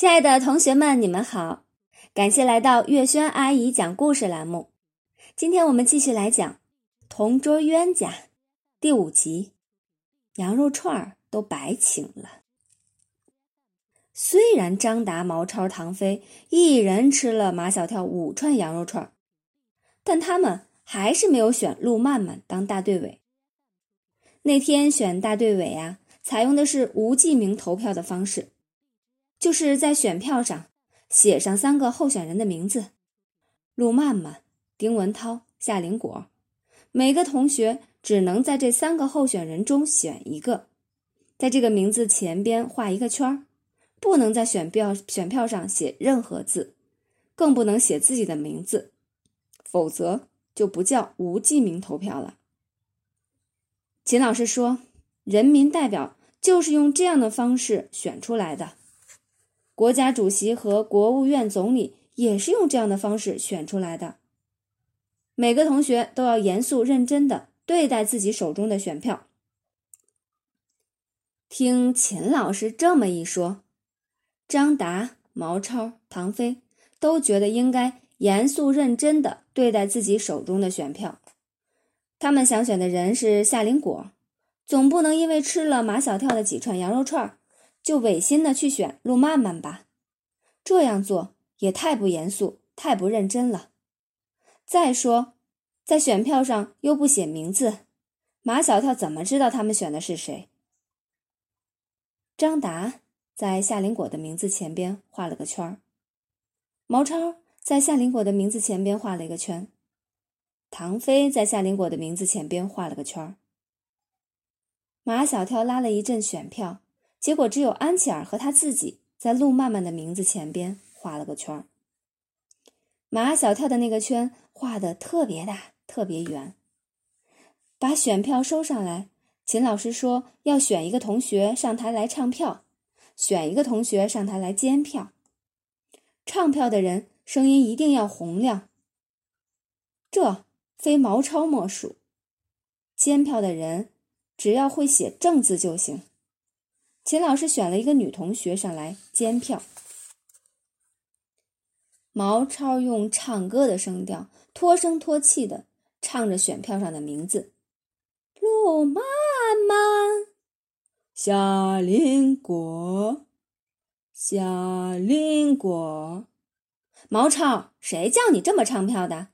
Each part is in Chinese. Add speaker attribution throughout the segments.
Speaker 1: 亲爱的同学们，你们好！感谢来到月轩阿姨讲故事栏目。今天我们继续来讲《同桌冤家》第五集，羊肉串儿都白请了。虽然张达、毛超、唐飞一人吃了马小跳五串羊肉串儿，但他们还是没有选陆曼曼当大队委。那天选大队委啊，采用的是无记名投票的方式。就是在选票上写上三个候选人的名字：陆曼曼、丁文涛、夏林果。每个同学只能在这三个候选人中选一个，在这个名字前边画一个圈儿，不能在选票选票上写任何字，更不能写自己的名字，否则就不叫无记名投票了。秦老师说：“人民代表就是用这样的方式选出来的。”国家主席和国务院总理也是用这样的方式选出来的。每个同学都要严肃认真的对待自己手中的选票。听秦老师这么一说，张达、毛超、唐飞都觉得应该严肃认真的对待自己手中的选票。他们想选的人是夏林果，总不能因为吃了马小跳的几串羊肉串儿。就违心的去选陆曼曼吧，这样做也太不严肃、太不认真了。再说，在选票上又不写名字，马小跳怎么知道他们选的是谁？张达在夏林果的名字前边画了个圈儿，毛超在夏林果的名字前边画了一个圈，唐飞在夏林果的名字前边画了个圈儿。马小跳拉了一阵选票。结果只有安琪儿和他自己在路曼曼的名字前边画了个圈儿。马小跳的那个圈画的特别大，特别圆。把选票收上来，秦老师说要选一个同学上台来唱票，选一个同学上台来监票。唱票的人声音一定要洪亮，这非毛超莫属。监票的人只要会写正字就行。秦老师选了一个女同学上来监票。毛超用唱歌的声调，拖声拖气的唱着选票上的名字：陆曼曼、夏林果、夏林果。毛超，谁叫你这么唱票的？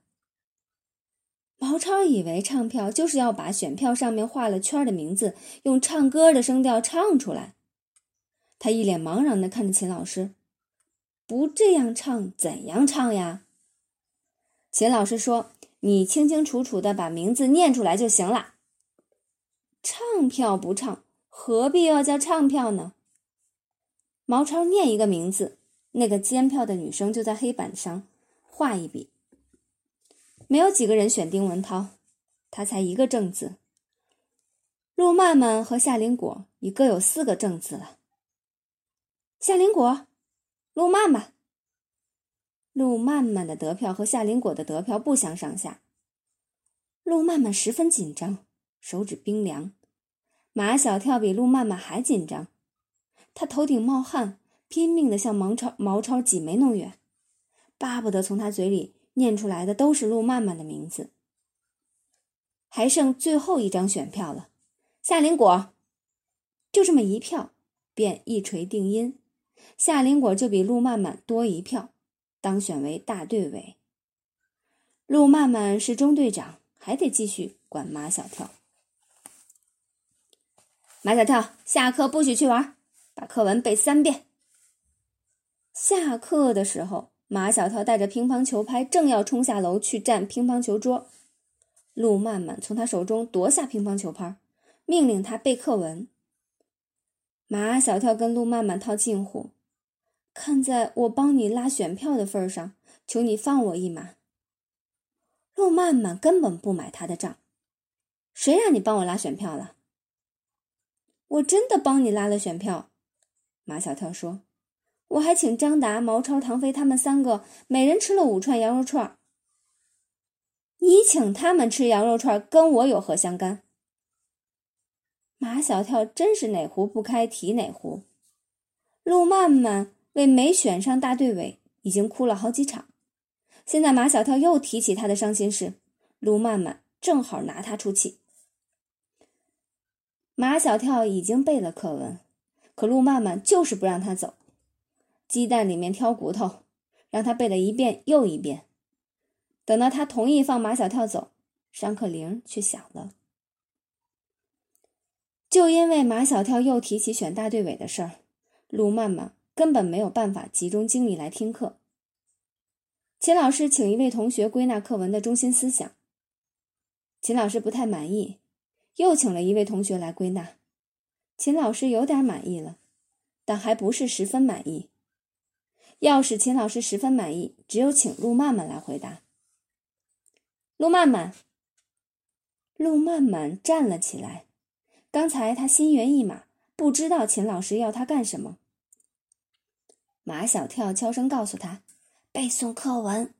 Speaker 1: 毛超以为唱票就是要把选票上面画了圈的名字用唱歌的声调唱出来。他一脸茫然的看着秦老师，不这样唱怎样唱呀？秦老师说：“你清清楚楚的把名字念出来就行了。唱票不唱，何必要叫唱票呢？”毛超念一个名字，那个监票的女生就在黑板上画一笔。没有几个人选丁文涛，他才一个正字。陆曼曼和夏林果已各有四个正字了。夏林果，陆曼曼。陆曼曼的得票和夏林果的得票不相上下。陆曼曼十分紧张，手指冰凉。马小跳比陆曼曼还紧张，他头顶冒汗，拼命的向毛超毛超挤眉弄眼，巴不得从他嘴里念出来的都是陆曼曼的名字。还剩最后一张选票了，夏林果，就这么一票，便一锤定音。夏林果就比陆曼曼多一票，当选为大队委。陆曼曼是中队长，还得继续管马小跳。马小跳，下课不许去玩，把课文背三遍。下课的时候，马小跳带着乒乓球拍，正要冲下楼去占乒乓球桌，陆曼曼从他手中夺下乒乓球拍，命令他背课文。马小跳跟陆曼曼套近乎。看在我帮你拉选票的份上，求你放我一马。陆曼曼根本不买他的账，谁让你帮我拉选票了？我真的帮你拉了选票。马小跳说：“我还请张达、毛超、唐飞他们三个，每人吃了五串羊肉串。你请他们吃羊肉串，跟我有何相干？”马小跳真是哪壶不开提哪壶。陆曼曼。为没选上大队委已经哭了好几场。现在马小跳又提起他的伤心事，陆曼曼正好拿他出气。马小跳已经背了课文，可陆曼曼就是不让他走，鸡蛋里面挑骨头，让他背了一遍又一遍。等到他同意放马小跳走，上课铃却响了。就因为马小跳又提起选大队委的事儿，陆曼曼根本没有办法集中精力来听课。秦老师请一位同学归纳课文的中心思想。秦老师不太满意，又请了一位同学来归纳。秦老师有点满意了，但还不是十分满意。要使秦老师十分满意，只有请陆曼曼来回答。陆曼曼，陆曼曼站了起来。刚才他心猿意马，不知道秦老师要他干什么。马小跳悄声告诉他。背诵课文，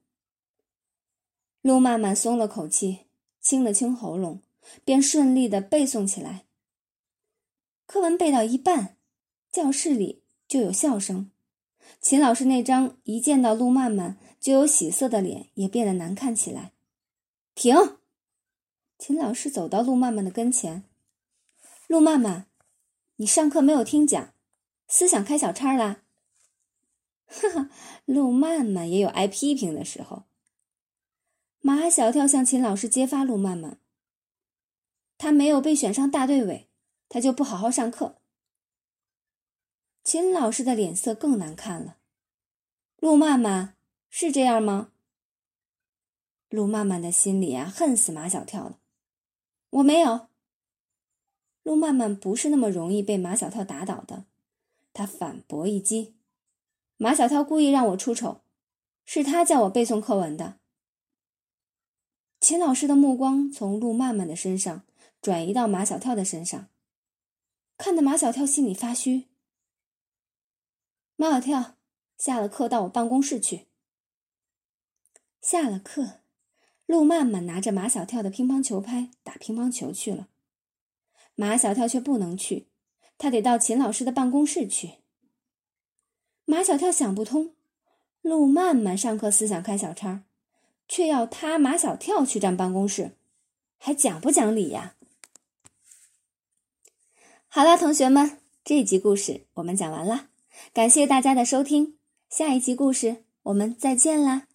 Speaker 1: 陆曼曼松了口气，清了清喉咙，便顺利的背诵起来。课文背到一半，教室里就有笑声。秦老师那张一见到陆曼曼就有喜色的脸也变得难看起来。停！秦老师走到陆曼曼的跟前。陆曼曼，你上课没有听讲，思想开小差啦？哈哈，陆曼曼也有挨批评的时候。马小跳向秦老师揭发陆曼曼，他没有被选上大队委，他就不好好上课。秦老师的脸色更难看了。陆曼曼是这样吗？陆曼曼的心里啊，恨死马小跳了。我没有。陆曼曼不是那么容易被马小跳打倒的，他反驳一击。马小跳故意让我出丑，是他叫我背诵课文的。秦老师的目光从陆曼曼的身上转移到马小跳的身上，看得马小跳心里发虚。马小跳，下了课到我办公室去。下了课，陆曼曼拿着马小跳的乒乓球拍打乒乓球去了，马小跳却不能去，他得到秦老师的办公室去。马小跳想不通，陆曼曼上课思想开小差，却要他马小跳去占办公室，还讲不讲理呀？好了，同学们，这集故事我们讲完了，感谢大家的收听，下一集故事我们再见啦！